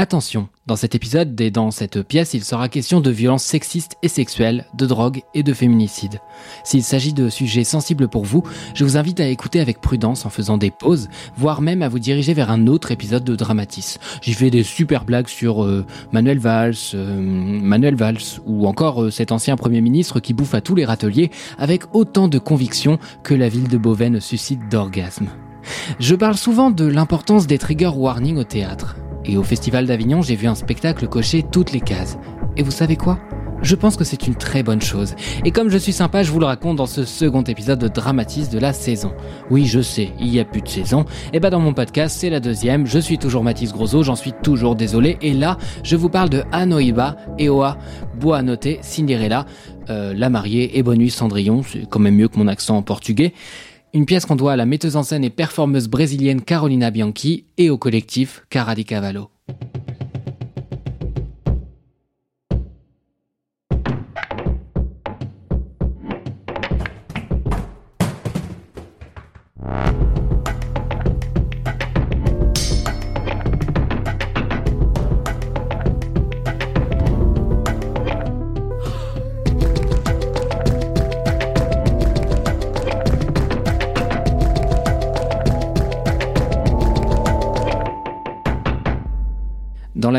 Attention, dans cet épisode et dans cette pièce, il sera question de violences sexistes et sexuelles, de drogue et de féminicide. S'il s'agit de sujets sensibles pour vous, je vous invite à écouter avec prudence en faisant des pauses, voire même à vous diriger vers un autre épisode de Dramatis. J'y fais des super blagues sur euh, Manuel Valls, euh, Manuel Valls, ou encore euh, cet ancien Premier ministre qui bouffe à tous les râteliers avec autant de conviction que la ville de Beauvais ne suscite d'orgasme. Je parle souvent de l'importance des trigger warnings au théâtre. Et au Festival d'Avignon, j'ai vu un spectacle cocher toutes les cases. Et vous savez quoi? Je pense que c'est une très bonne chose. Et comme je suis sympa, je vous le raconte dans ce second épisode de Dramatis de la saison. Oui, je sais, il n'y a plus de saison. Et bah dans mon podcast, c'est la deuxième. Je suis toujours Mathis Grosso, j'en suis toujours désolé. Et là, je vous parle de Anoiba, Eoa, Boa Noté, Cinderella, euh, La Mariée et Bonne Cendrillon. C'est quand même mieux que mon accent en portugais. Une pièce qu'on doit à la metteuse en scène et performeuse brésilienne Carolina Bianchi et au collectif Cara di Cavallo.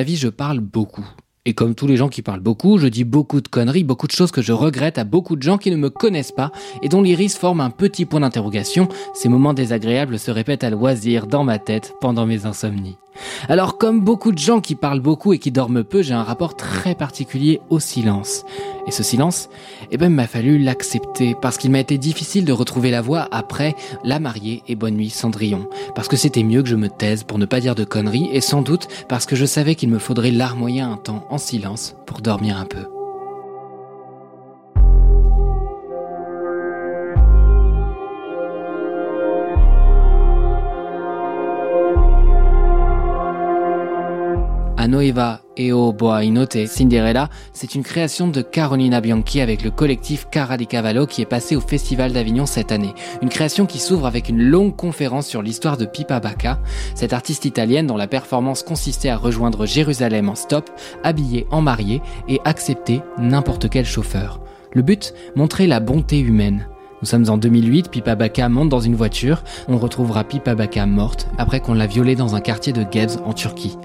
Vie, je parle beaucoup. Et comme tous les gens qui parlent beaucoup, je dis beaucoup de conneries, beaucoup de choses que je regrette à beaucoup de gens qui ne me connaissent pas et dont l'iris forme un petit point d'interrogation. Ces moments désagréables se répètent à loisir dans ma tête pendant mes insomnies. Alors comme beaucoup de gens qui parlent beaucoup et qui dorment peu, j'ai un rapport très particulier au silence. Et ce silence, eh ben, m'a fallu l'accepter parce qu'il m'a été difficile de retrouver la voix après La mariée et Bonne nuit Cendrillon. Parce que c'était mieux que je me taise pour ne pas dire de conneries et sans doute parce que je savais qu'il me faudrait larmoyer un temps en silence pour dormir un peu. Anoeva Eo Boa Inote Cinderella, c'est une création de Carolina Bianchi avec le collectif Cara di Cavallo qui est passé au Festival d'Avignon cette année. Une création qui s'ouvre avec une longue conférence sur l'histoire de Pipa Bacca, cette artiste italienne dont la performance consistait à rejoindre Jérusalem en stop, habillée en mariée et accepter n'importe quel chauffeur. Le but, montrer la bonté humaine. Nous sommes en 2008, Pipa Bacca monte dans une voiture, on retrouvera Pipa Bacca morte après qu'on l'a violée dans un quartier de Gebze en Turquie.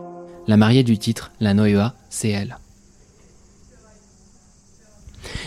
La mariée du titre, la Noéa, c'est elle.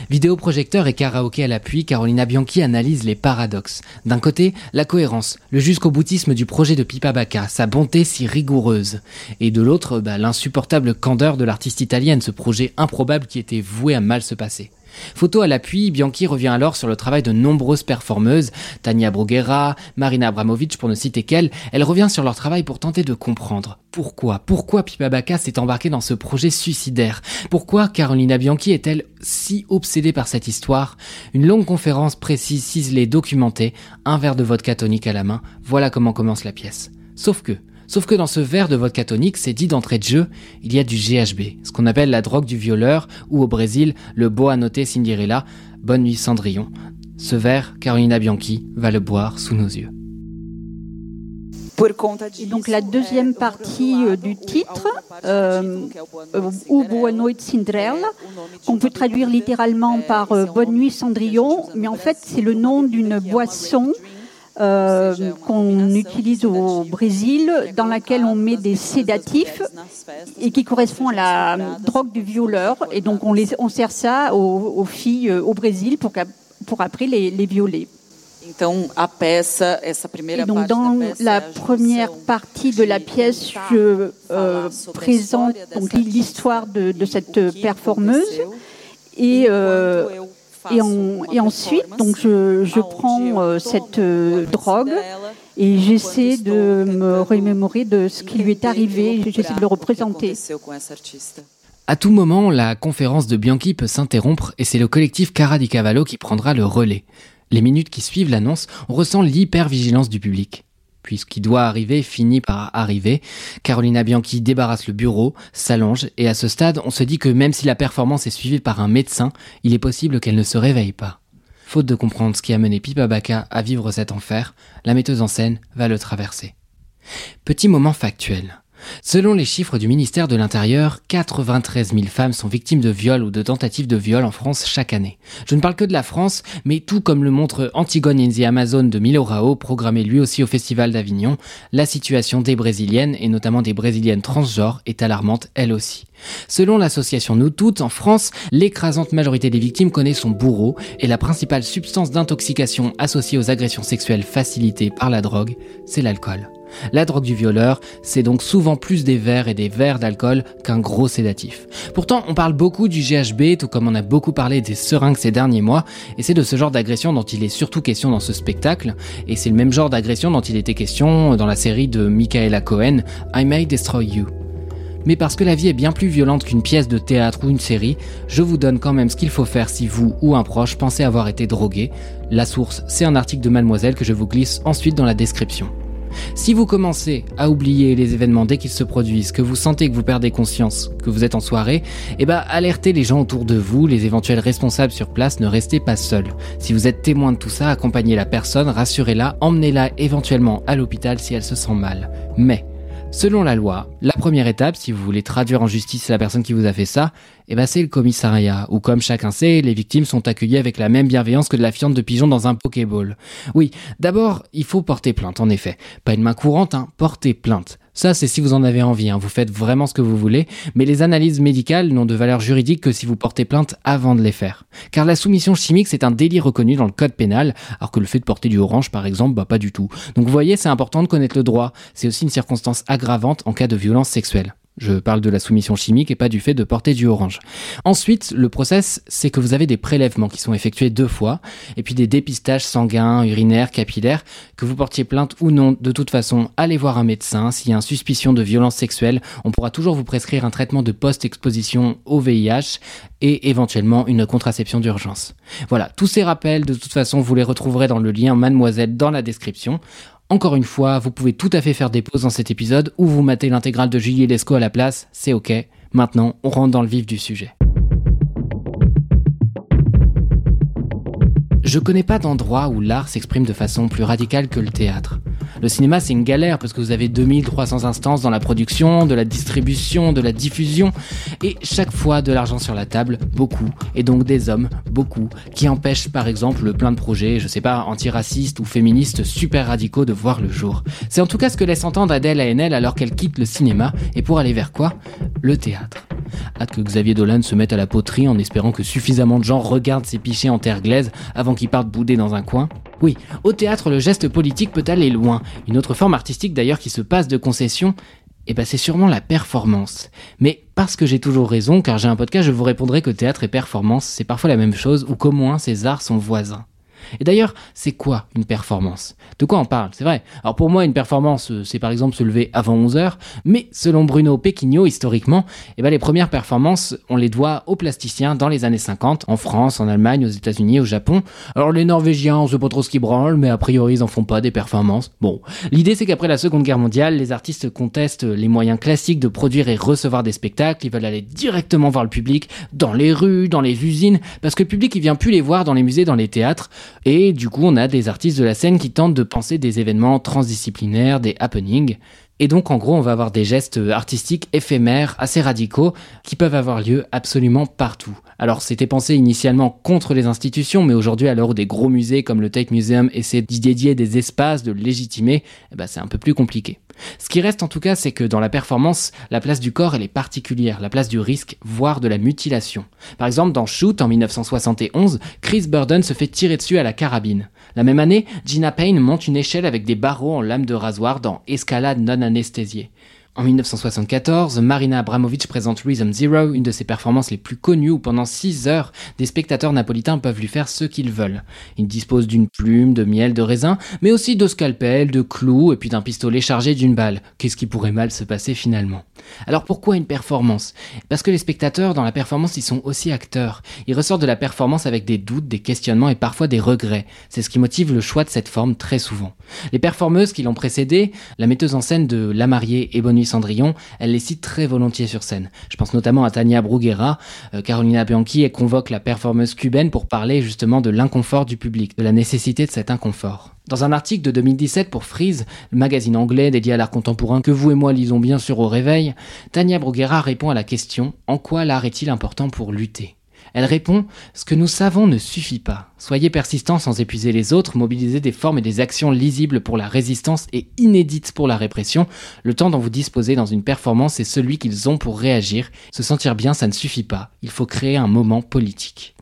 Vidéoprojecteur et karaoké à l'appui, Carolina Bianchi analyse les paradoxes. D'un côté, la cohérence, le jusqu'au boutisme du projet de Pipa Bacca, sa bonté si rigoureuse. Et de l'autre, bah, l'insupportable candeur de l'artiste italienne, ce projet improbable qui était voué à mal se passer. Photo à l'appui, Bianchi revient alors sur le travail de nombreuses performeuses, Tania Bruguera, Marina Abramovic pour ne citer qu'elle, elle revient sur leur travail pour tenter de comprendre. Pourquoi, pourquoi Pipa Bacca s'est embarquée dans ce projet suicidaire, pourquoi Carolina Bianchi est-elle si obsédée par cette histoire? Une longue conférence précise, ciselée, documentée, un verre de vodka tonique à la main, voilà comment commence la pièce. Sauf que, Sauf que dans ce verre de vodka tonique, c'est dit d'entrée de jeu, il y a du GHB, ce qu'on appelle la drogue du violeur, ou au Brésil, le boa noté Cinderella, bonne nuit Cendrillon. Ce verre, Carolina Bianchi va le boire sous nos yeux. Et donc la deuxième partie euh, du titre, euh, euh, ou Boa Noite Cinderella, qu'on peut traduire littéralement par euh, Bonne nuit Cendrillon, mais en fait c'est le nom d'une boisson euh, qu'on utilise au Brésil, dans laquelle on met des sédatifs et qui correspond à la drogue du violeur. Et donc on, les, on sert ça aux, aux filles euh, au Brésil pour, pour après les, les violer. Et donc dans la première partie de la pièce, je euh, présente l'histoire de, de e cette performeuse. Et, euh, et, en- ensuite, donc je, prends eu euh, cette euh, drogue et j'essaie de me remémorer de ce qui lui est arrivé, j'essaie de le représenter. À tout moment, la conférence de Bianchi peut s'interrompre et c'est le collectif Cara di Cavallo qui prendra le relais. Les minutes qui suivent l'annonce, on ressent l'hypervigilance du public. Puis ce qui doit arriver finit par arriver. Carolina Bianchi débarrasse le bureau, s'allonge, et à ce stade, on se dit que même si la performance est suivie par un médecin, il est possible qu'elle ne se réveille pas. Faute de comprendre ce qui a mené Pipa Baka à vivre cet enfer, la metteuse en scène va le traverser. Petit moment factuel. Selon les chiffres du ministère de l'Intérieur, 93 000 femmes sont victimes de viols ou de tentatives de viol en France chaque année. Je ne parle que de la France, mais tout comme le montre Antigone in the Amazon de Milo Rao, programmé lui aussi au Festival d'Avignon, la situation des Brésiliennes, et notamment des Brésiliennes transgenres, est alarmante elle aussi. Selon l'association Nous Toutes, en France, l'écrasante majorité des victimes connaît son bourreau et la principale substance d'intoxication associée aux agressions sexuelles facilitées par la drogue, c'est l'alcool. La drogue du violeur, c'est donc souvent plus des verres et des verres d'alcool qu'un gros sédatif. Pourtant, on parle beaucoup du GHB, tout comme on a beaucoup parlé des seringues ces derniers mois, et c'est de ce genre d'agression dont il est surtout question dans ce spectacle, et c'est le même genre d'agression dont il était question dans la série de Michaela Cohen, I May Destroy You. Mais parce que la vie est bien plus violente qu'une pièce de théâtre ou une série, je vous donne quand même ce qu'il faut faire si vous ou un proche pensez avoir été drogué. La source, c'est un article de Mademoiselle que je vous glisse ensuite dans la description. Si vous commencez à oublier les événements dès qu'ils se produisent, que vous sentez que vous perdez conscience, que vous êtes en soirée, eh ben alertez les gens autour de vous, les éventuels responsables sur place, ne restez pas seul. Si vous êtes témoin de tout ça, accompagnez la personne, rassurez-la, emmenez-la éventuellement à l'hôpital si elle se sent mal. Mais Selon la loi, la première étape, si vous voulez traduire en justice la personne qui vous a fait ça, eh ben c'est le commissariat, où comme chacun sait, les victimes sont accueillies avec la même bienveillance que de la fiente de pigeon dans un pokéball. Oui, d'abord, il faut porter plainte, en effet. Pas une main courante, hein, porter plainte. Ça, c'est si vous en avez envie, hein. vous faites vraiment ce que vous voulez, mais les analyses médicales n'ont de valeur juridique que si vous portez plainte avant de les faire. Car la soumission chimique, c'est un délit reconnu dans le code pénal, alors que le fait de porter du orange, par exemple, bah pas du tout. Donc vous voyez, c'est important de connaître le droit, c'est aussi une circonstance aggravante en cas de violence sexuelle. Je parle de la soumission chimique et pas du fait de porter du orange. Ensuite, le process, c'est que vous avez des prélèvements qui sont effectués deux fois, et puis des dépistages sanguins, urinaires, capillaires, que vous portiez plainte ou non. De toute façon, allez voir un médecin. S'il y a une suspicion de violence sexuelle, on pourra toujours vous prescrire un traitement de post-exposition au VIH et éventuellement une contraception d'urgence. Voilà, tous ces rappels, de toute façon, vous les retrouverez dans le lien Mademoiselle dans la description. Encore une fois, vous pouvez tout à fait faire des pauses dans cet épisode ou vous matez l'intégrale de Julie Lescaut à la place, c'est ok. Maintenant, on rentre dans le vif du sujet. Je connais pas d'endroit où l'art s'exprime de façon plus radicale que le théâtre. Le cinéma, c'est une galère parce que vous avez 2300 instances dans la production, de la distribution, de la diffusion, et chaque fois de l'argent sur la table, beaucoup, et donc des hommes, beaucoup, qui empêchent par exemple plein de projets, je sais pas, antiracistes ou féministes super radicaux de voir le jour. C'est en tout cas ce que laisse entendre Adèle Haenel alors qu'elle quitte le cinéma, et pour aller vers quoi? Le théâtre. Hâte que Xavier Dolan se mette à la poterie en espérant que suffisamment de gens regardent ses pichets en terre glaise avant qu'il parte bouder dans un coin. Oui, au théâtre, le geste politique peut aller loin. Une autre forme artistique d'ailleurs qui se passe de concession, eh ben c'est sûrement la performance. Mais parce que j'ai toujours raison, car j'ai un podcast, je vous répondrai que théâtre et performance, c'est parfois la même chose, ou qu'au moins ces arts sont voisins. Et d'ailleurs, c'est quoi une performance? De quoi on parle? C'est vrai. Alors pour moi, une performance, euh, c'est par exemple se lever avant 11 heures, mais selon Bruno Pequigno, historiquement, eh ben, les premières performances, on les doit aux plasticiens dans les années 50, en France, en Allemagne, aux États-Unis, au Japon. Alors les Norvégiens, on sait pas trop ce qu'ils branlent, mais a priori, ils en font pas des performances. Bon, l'idée c'est qu'après la Seconde Guerre mondiale, les artistes contestent les moyens classiques de produire et recevoir des spectacles, ils veulent aller directement voir le public, dans les rues, dans les usines, parce que le public, il vient plus les voir dans les musées, dans les théâtres, et du coup, on a des artistes de la scène qui tentent de penser des événements transdisciplinaires, des happenings. Et donc, en gros, on va avoir des gestes artistiques éphémères, assez radicaux, qui peuvent avoir lieu absolument partout. Alors, c'était pensé initialement contre les institutions, mais aujourd'hui, à l'heure où des gros musées comme le Tate Museum essaient d'y dédier des espaces, de légitimer, eh ben, c'est un peu plus compliqué. Ce qui reste en tout cas, c'est que dans la performance, la place du corps, elle est particulière, la place du risque, voire de la mutilation. Par exemple, dans Shoot, en 1971, Chris Burden se fait tirer dessus à la carabine. La même année, Gina Payne monte une échelle avec des barreaux en lame de rasoir dans Escalade non anesthésiée. En 1974, Marina Abramovic présente Rhythm Zero, une de ses performances les plus connues où pendant 6 heures, des spectateurs napolitains peuvent lui faire ce qu'ils veulent. Il dispose d'une plume, de miel, de raisin, mais aussi de scalpel, de clous et puis d'un pistolet chargé d'une balle. Qu'est-ce qui pourrait mal se passer finalement? Alors pourquoi une performance? Parce que les spectateurs dans la performance ils sont aussi acteurs. Ils ressortent de la performance avec des doutes, des questionnements et parfois des regrets. C'est ce qui motive le choix de cette forme très souvent. Les performeuses qui l'ont précédé, la metteuse en scène de La Mariée et Bonne Cendrillon, elle les cite très volontiers sur scène. Je pense notamment à Tania Bruguera, euh, Carolina Bianchi, et convoque la performeuse cubaine pour parler justement de l'inconfort du public, de la nécessité de cet inconfort. Dans un article de 2017 pour Freeze, le magazine anglais dédié à l'art contemporain que vous et moi lisons bien sûr au réveil, Tania Bruguera répond à la question En quoi l'art est-il important pour lutter? Elle répond Ce que nous savons ne suffit pas. Soyez persistants sans épuiser les autres, mobilisez des formes et des actions lisibles pour la résistance et inédites pour la répression. Le temps dont vous disposez dans une performance est celui qu'ils ont pour réagir. Se sentir bien, ça ne suffit pas. Il faut créer un moment politique.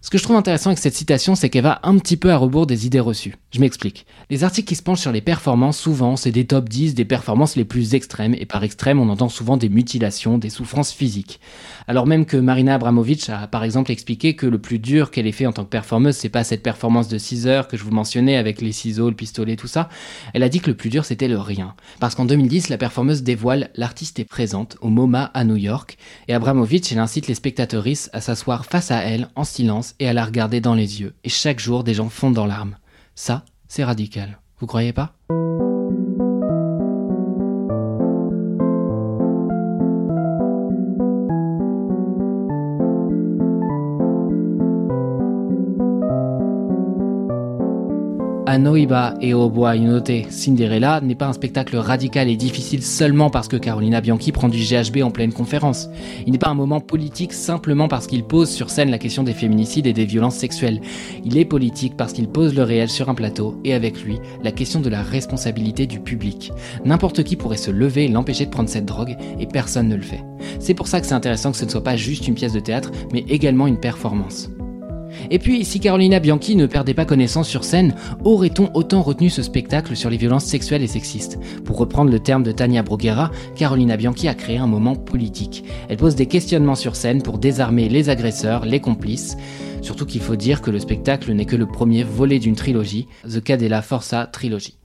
Ce que je trouve intéressant avec cette citation, c'est qu'elle va un petit peu à rebours des idées reçues. Je m'explique. Les articles qui se penchent sur les performances, souvent, c'est des top 10 des performances les plus extrêmes, et par extrême, on entend souvent des mutilations, des souffrances physiques. Alors même que Marina Abramovic a par exemple expliqué que le plus dur qu'elle ait fait en tant que performeuse, c'est pas cette performance de 6 heures que je vous mentionnais avec les ciseaux, le pistolet, tout ça. Elle a dit que le plus dur c'était le rien. Parce qu'en 2010, la performeuse dévoile L'artiste est présente au MoMA à New York, et Abramovic, elle incite les spectatrices à s'asseoir face à elle en silence et à la regarder dans les yeux. Et chaque jour, des gens fondent dans larmes. Ça, c'est radical. Vous croyez pas? Anoiba et Oboa Inote Cinderella n'est pas un spectacle radical et difficile seulement parce que Carolina Bianchi prend du GHB en pleine conférence. Il n'est pas un moment politique simplement parce qu'il pose sur scène la question des féminicides et des violences sexuelles. Il est politique parce qu'il pose le réel sur un plateau et avec lui la question de la responsabilité du public. N'importe qui pourrait se lever et l'empêcher de prendre cette drogue et personne ne le fait. C'est pour ça que c'est intéressant que ce ne soit pas juste une pièce de théâtre mais également une performance. Et puis, si Carolina Bianchi ne perdait pas connaissance sur scène, aurait-on autant retenu ce spectacle sur les violences sexuelles et sexistes? Pour reprendre le terme de Tania Bruguera, Carolina Bianchi a créé un moment politique. Elle pose des questionnements sur scène pour désarmer les agresseurs, les complices. Surtout qu'il faut dire que le spectacle n'est que le premier volet d'une trilogie, The Cadella Forza Trilogy.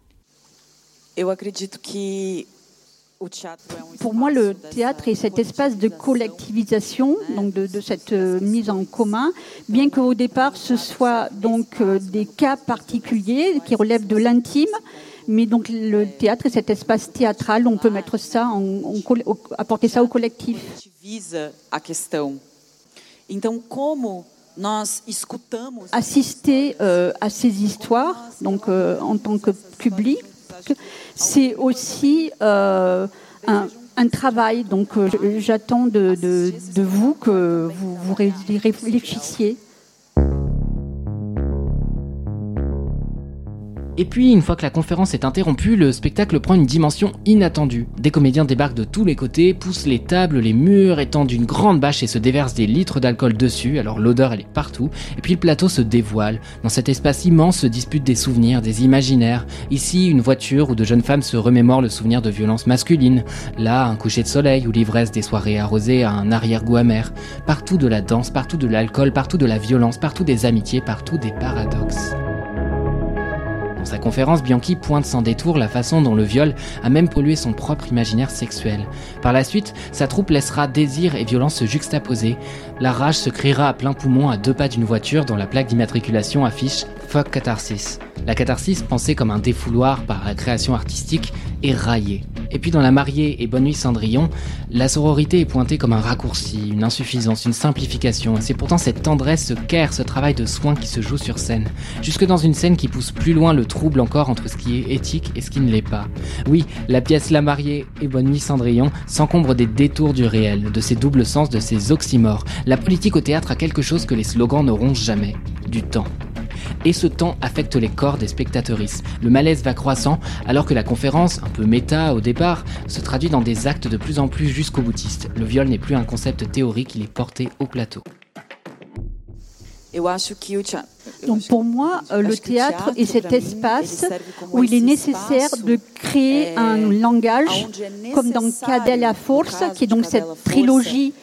Pour moi, le théâtre est cet espace de collectivisation, donc de, cette euh, mise en commun, bien qu'au départ ce soit donc euh, des cas particuliers qui relèvent de l'intime, mais donc le théâtre est cet espace théâtral, on peut mettre ça, en, apporter ça au collectif. Assister euh, à ces histoires, donc en tant que public, c'est aussi euh, un, travail. Donc euh, j'attends de, vous que vous, vous réfléchissiez Et puis, une fois que la conférence est interrompue, le spectacle prend une dimension inattendue. Des comédiens débarquent de tous les côtés, poussent les tables, les murs, étendent une grande bâche et se déversent des litres d'alcool dessus, alors l'odeur elle est partout, et puis le plateau se dévoile. Dans cet espace immense se disputent des souvenirs, des imaginaires. Ici, une voiture où de jeunes femmes se remémorent le souvenir de violences masculines. Là, un coucher de soleil ou l'ivresse des soirées arrosées a un arrière-goût amer. Partout de la danse, partout de l'alcool, partout de la violence, partout des amitiés, partout des paradoxes. Dans sa conférence, Bianchi pointe sans détour la façon dont le viol a même pollué son propre imaginaire sexuel. Par la suite, sa troupe laissera désir et violence se juxtaposer. La rage se criera à plein poumon à deux pas d'une voiture dont la plaque d'immatriculation affiche Fuck Catharsis. La catharsis, pensée comme un défouloir par la création artistique, est raillée. Et puis dans La mariée et Bonne nuit Cendrillon, la sororité est pointée comme un raccourci, une insuffisance, une simplification. Et c'est pourtant cette tendresse, ce care, ce travail de soin qui se joue sur scène. Jusque dans une scène qui pousse plus loin le trouble encore entre ce qui est éthique et ce qui ne l'est pas. Oui, la pièce La mariée et Bonne nuit Cendrillon s'encombre des détours du réel, de ses doubles sens, de ses oxymores. La politique au théâtre a quelque chose que les slogans n'auront jamais. Du temps et ce temps affecte les corps des spectateuristes. Le malaise va croissant alors que la conférence, un peu méta au départ, se traduit dans des actes de plus en plus jusqu'au boutiste. Le viol n'est plus un concept théorique, il est porté au plateau. Donc pour moi, euh, le théâtre est cet espace où il est nécessaire de créer un langage, comme dans Cadella Force, qui est donc cette trilogie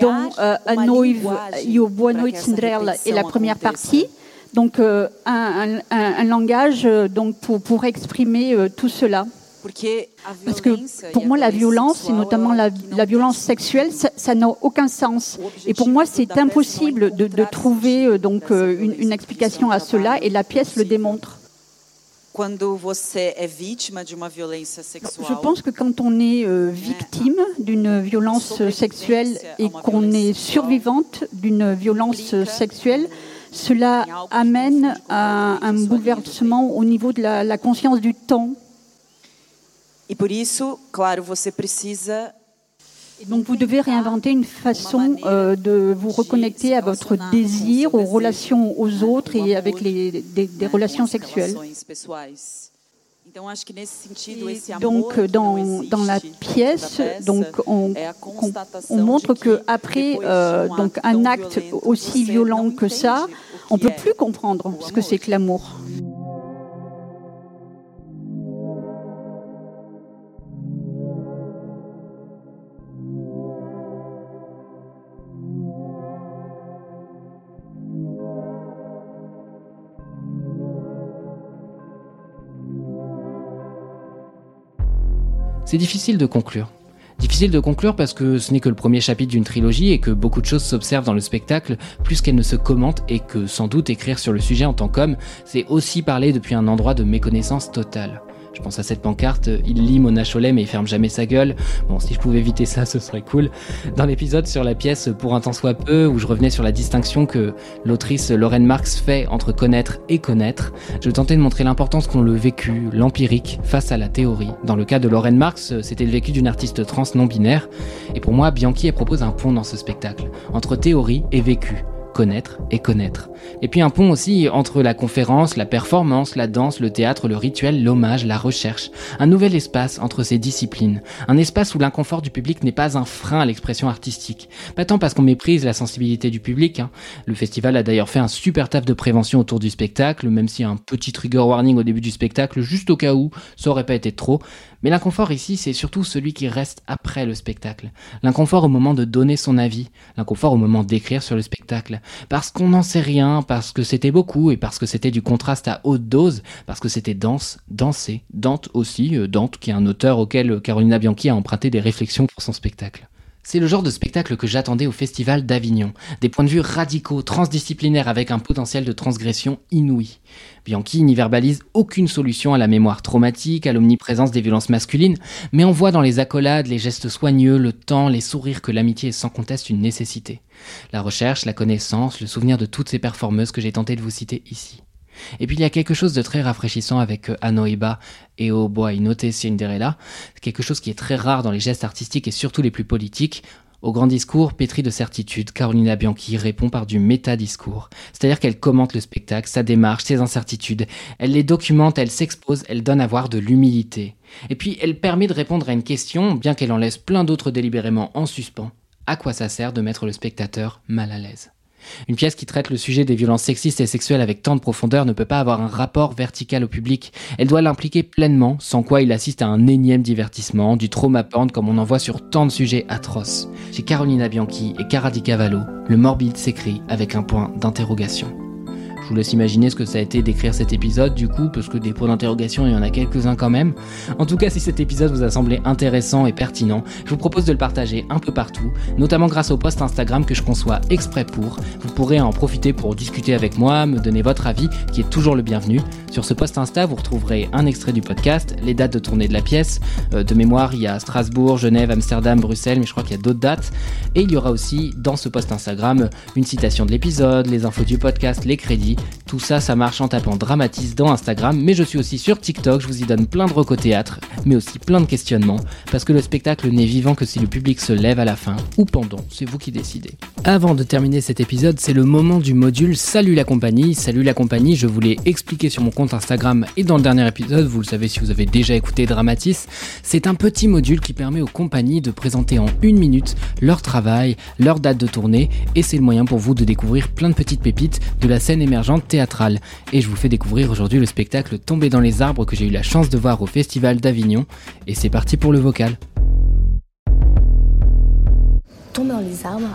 dont euh, A Noive e o Boa Noite Cinderella est la première partie. Donc euh, un, un, un, langage donc pour, pour exprimer tout cela. Parce que pour moi, la violence, et notamment la, la violence sexuelle, ça n'a aucun sens. Et pour moi, c'est impossible de, de, trouver donc une, une explication à cela, et la pièce le démontre. Je pense que quand on est euh, victime d'une violence sexuelle et qu'on est survivante d'une violence sexuelle, cela amène à un bouleversement au niveau de la, la conscience du temps. Et por isso, claro, você precisa et donc vous devez réinventer une façon euh, de vous reconnecter à votre désir, aux relations aux autres et avec les, des, des relations sexuelles. Et donc dans, dans la pièce, donc on, on, on montre que après euh, donc un acte aussi violent que ça, on peut plus comprendre ce que c'est que l'amour. C'est difficile de conclure. Difficile de conclure parce que ce n'est que le premier chapitre d'une trilogie et que beaucoup de choses s'observent dans le spectacle plus qu'elles ne se commentent et que sans doute écrire sur le sujet en tant qu'homme, c'est aussi parler depuis un endroit de méconnaissance totale. Je pense à cette pancarte, il lit Mona Cholet mais il ferme jamais sa gueule. Bon, si je pouvais éviter ça, ce serait cool. Dans l'épisode sur la pièce Pour un temps soit peu, où je revenais sur la distinction que l'autrice Lorraine Marx fait entre connaître et connaître, je tentais de montrer l'importance qu'ont le vécu, l'empirique, face à la théorie. Dans le cas de Lorraine Marx, c'était le vécu d'une artiste trans non binaire. Et pour moi, Bianchi propose un pont dans ce spectacle, entre théorie et vécu connaître et connaître. Et puis un pont aussi entre la conférence, la performance, la danse, le théâtre, le rituel, l'hommage, la recherche. Un nouvel espace entre ces disciplines. Un espace où l'inconfort du public n'est pas un frein à l'expression artistique. Pas tant parce qu'on méprise la sensibilité du public. Hein. Le festival a d'ailleurs fait un super taf de prévention autour du spectacle, même si un petit trigger warning au début du spectacle, juste au cas où, ça aurait pas été trop. Mais l'inconfort ici, c'est surtout celui qui reste après le spectacle. L'inconfort au moment de donner son avis, l'inconfort au moment d'écrire sur le spectacle. Parce qu'on n'en sait rien, parce que c'était beaucoup et parce que c'était du contraste à haute dose, parce que c'était danse, danser, Dante aussi, euh, Dante qui est un auteur auquel Carolina Bianchi a emprunté des réflexions pour son spectacle. C'est le genre de spectacle que j'attendais au Festival d'Avignon. Des points de vue radicaux, transdisciplinaires avec un potentiel de transgression inouï. Bianchi n'y verbalise aucune solution à la mémoire traumatique, à l'omniprésence des violences masculines, mais on voit dans les accolades, les gestes soigneux, le temps, les sourires que l'amitié est sans conteste une nécessité. La recherche, la connaissance, le souvenir de toutes ces performeuses que j'ai tenté de vous citer ici. Et puis il y a quelque chose de très rafraîchissant avec euh, Anoiba et au Note Cinderella, quelque chose qui est très rare dans les gestes artistiques et surtout les plus politiques. Au grand discours, pétri de certitude, Carolina Bianchi répond par du métadiscours. C'est-à-dire qu'elle commente le spectacle, sa démarche, ses incertitudes. Elle les documente, elle s'expose, elle donne à voir de l'humilité. Et puis, elle permet de répondre à une question, bien qu'elle en laisse plein d'autres délibérément en suspens. À quoi ça sert de mettre le spectateur mal à l'aise? Une pièce qui traite le sujet des violences sexistes et sexuelles avec tant de profondeur ne peut pas avoir un rapport vertical au public. Elle doit l'impliquer pleinement, sans quoi il assiste à un énième divertissement, du trauma porn comme on en voit sur tant de sujets atroces. Chez Carolina Bianchi et Cara Di Cavallo, le morbide s'écrit avec un point d'interrogation. Je vous laisse imaginer ce que ça a été d'écrire cet épisode, du coup, parce que des points d'interrogation, il y en a quelques-uns quand même. En tout cas, si cet épisode vous a semblé intéressant et pertinent, je vous propose de le partager un peu partout, notamment grâce au post Instagram que je conçois exprès pour. Vous pourrez en profiter pour discuter avec moi, me donner votre avis, qui est toujours le bienvenu. Sur ce post Insta, vous retrouverez un extrait du podcast, les dates de tournée de la pièce. Euh, de mémoire, il y a Strasbourg, Genève, Amsterdam, Bruxelles, mais je crois qu'il y a d'autres dates. Et il y aura aussi, dans ce post Instagram, une citation de l'épisode, les infos du podcast, les crédits tout ça, ça marche en tapant Dramatise dans Instagram, mais je suis aussi sur TikTok, je vous y donne plein de recos théâtre, mais aussi plein de questionnements, parce que le spectacle n'est vivant que si le public se lève à la fin, ou pendant, c'est vous qui décidez. Avant de terminer cet épisode, c'est le moment du module Salut la compagnie. Salut la compagnie, je vous l'ai expliqué sur mon compte Instagram et dans le dernier épisode, vous le savez si vous avez déjà écouté Dramatis. C'est un petit module qui permet aux compagnies de présenter en une minute leur travail, leur date de tournée et c'est le moyen pour vous de découvrir plein de petites pépites de la scène émergente théâtrale. Et je vous fais découvrir aujourd'hui le spectacle Tomber dans les arbres que j'ai eu la chance de voir au Festival d'Avignon. Et c'est parti pour le vocal. Tomber dans les arbres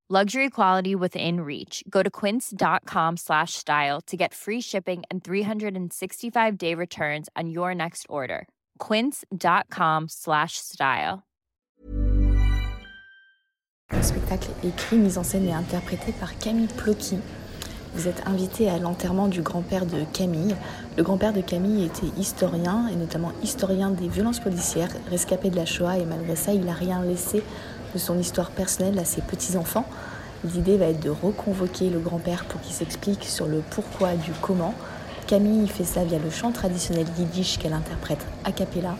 Luxury quality within reach. Go to quince.com slash style to get free shipping and 365 day returns on your next order. Quince.com slash style. Le spectacle écrit, mis en scène et interprété par Camille Plocky. Vous êtes invité à l'enterrement du grand-père de Camille. Le grand-père de Camille était historien et notamment historien des violences policières, rescapé de la Shoah et malgré ça, il n'a rien laissé de son histoire personnelle à ses petits-enfants. L'idée va être de reconvoquer le grand-père pour qu'il s'explique sur le pourquoi du comment. Camille fait ça via le chant traditionnel yiddish qu'elle interprète a cappella.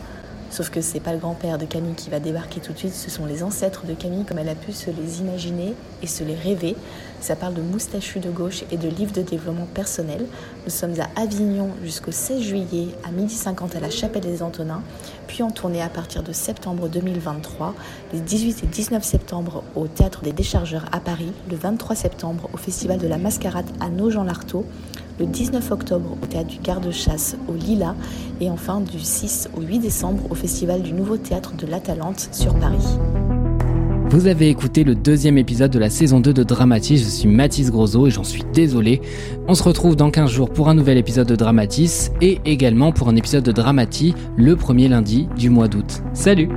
Sauf que c'est pas le grand-père de Camille qui va débarquer tout de suite, ce sont les ancêtres de Camille comme elle a pu se les imaginer et se les rêver. Ça parle de moustachus de gauche et de livres de développement personnel. Nous sommes à Avignon jusqu'au 16 juillet à 12h50 à la Chapelle des Antonins, puis en tournée à partir de septembre 2023, les 18 et 19 septembre au Théâtre des Déchargeurs à Paris, le 23 septembre au Festival de la Mascarade à Nogent-l'Artaud, le 19 octobre au Théâtre du Garde-Chasse au Lila et enfin du 6 au 8 décembre au Festival du Nouveau Théâtre de l'Atalante sur Paris. Vous avez écouté le deuxième épisode de la saison 2 de Dramatis, je suis Mathis Grosso et j'en suis désolé. On se retrouve dans 15 jours pour un nouvel épisode de Dramatis et également pour un épisode de Dramati le premier lundi du mois d'août. Salut